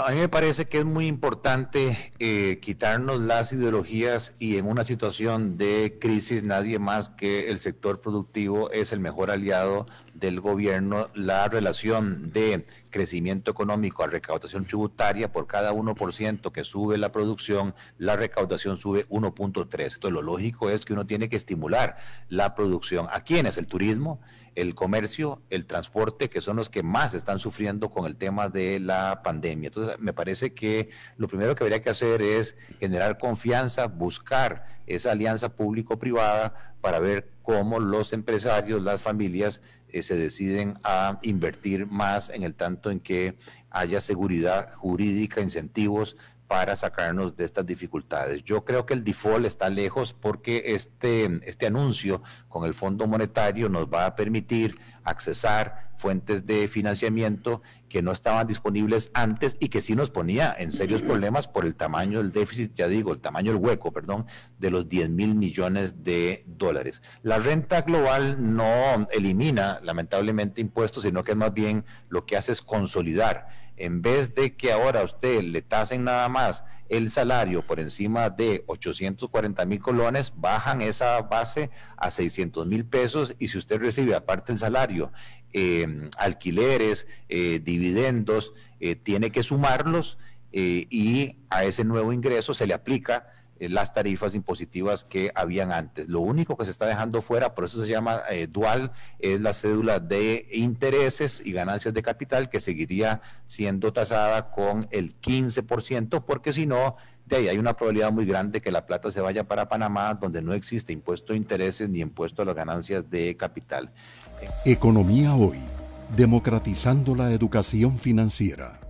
A mí me parece que es muy importante eh, quitarnos las ideologías y en una situación de crisis nadie más que el sector productivo es el mejor aliado del gobierno. La relación de crecimiento económico a recaudación tributaria por cada 1% que sube la producción, la recaudación sube 1.3. Entonces lo lógico es que uno tiene que estimular la producción. ¿A quiénes? El turismo el comercio, el transporte, que son los que más están sufriendo con el tema de la pandemia. Me parece que lo primero que habría que hacer es generar confianza, buscar esa alianza público-privada para ver cómo los empresarios, las familias, eh, se deciden a invertir más en el tanto en que haya seguridad jurídica, incentivos para sacarnos de estas dificultades. Yo creo que el default está lejos porque este, este anuncio con el Fondo Monetario nos va a permitir accesar fuentes de financiamiento que no estaban disponibles antes y que sí nos ponía en serios problemas por el tamaño del déficit, ya digo, el tamaño del hueco, perdón, de los 10 mil millones de dólares. La renta global no elimina lamentablemente impuestos, sino que más bien lo que hace es consolidar en vez de que ahora usted le tasen nada más el salario por encima de 840 mil colones, bajan esa base a 600 mil pesos y si usted recibe aparte el salario, eh, alquileres, eh, dividendos, eh, tiene que sumarlos y a ese nuevo ingreso se le aplica eh, las tarifas impositivas que habían antes. Lo único que se está dejando fuera, por eso se llama eh, dual, es la cédula de intereses y ganancias de capital que seguiría siendo tasada con el 15%, porque si no, de ahí hay una probabilidad muy grande que la plata se vaya para Panamá, donde no existe impuesto de intereses ni impuesto a las ganancias de capital. Economía hoy, democratizando la educación financiera.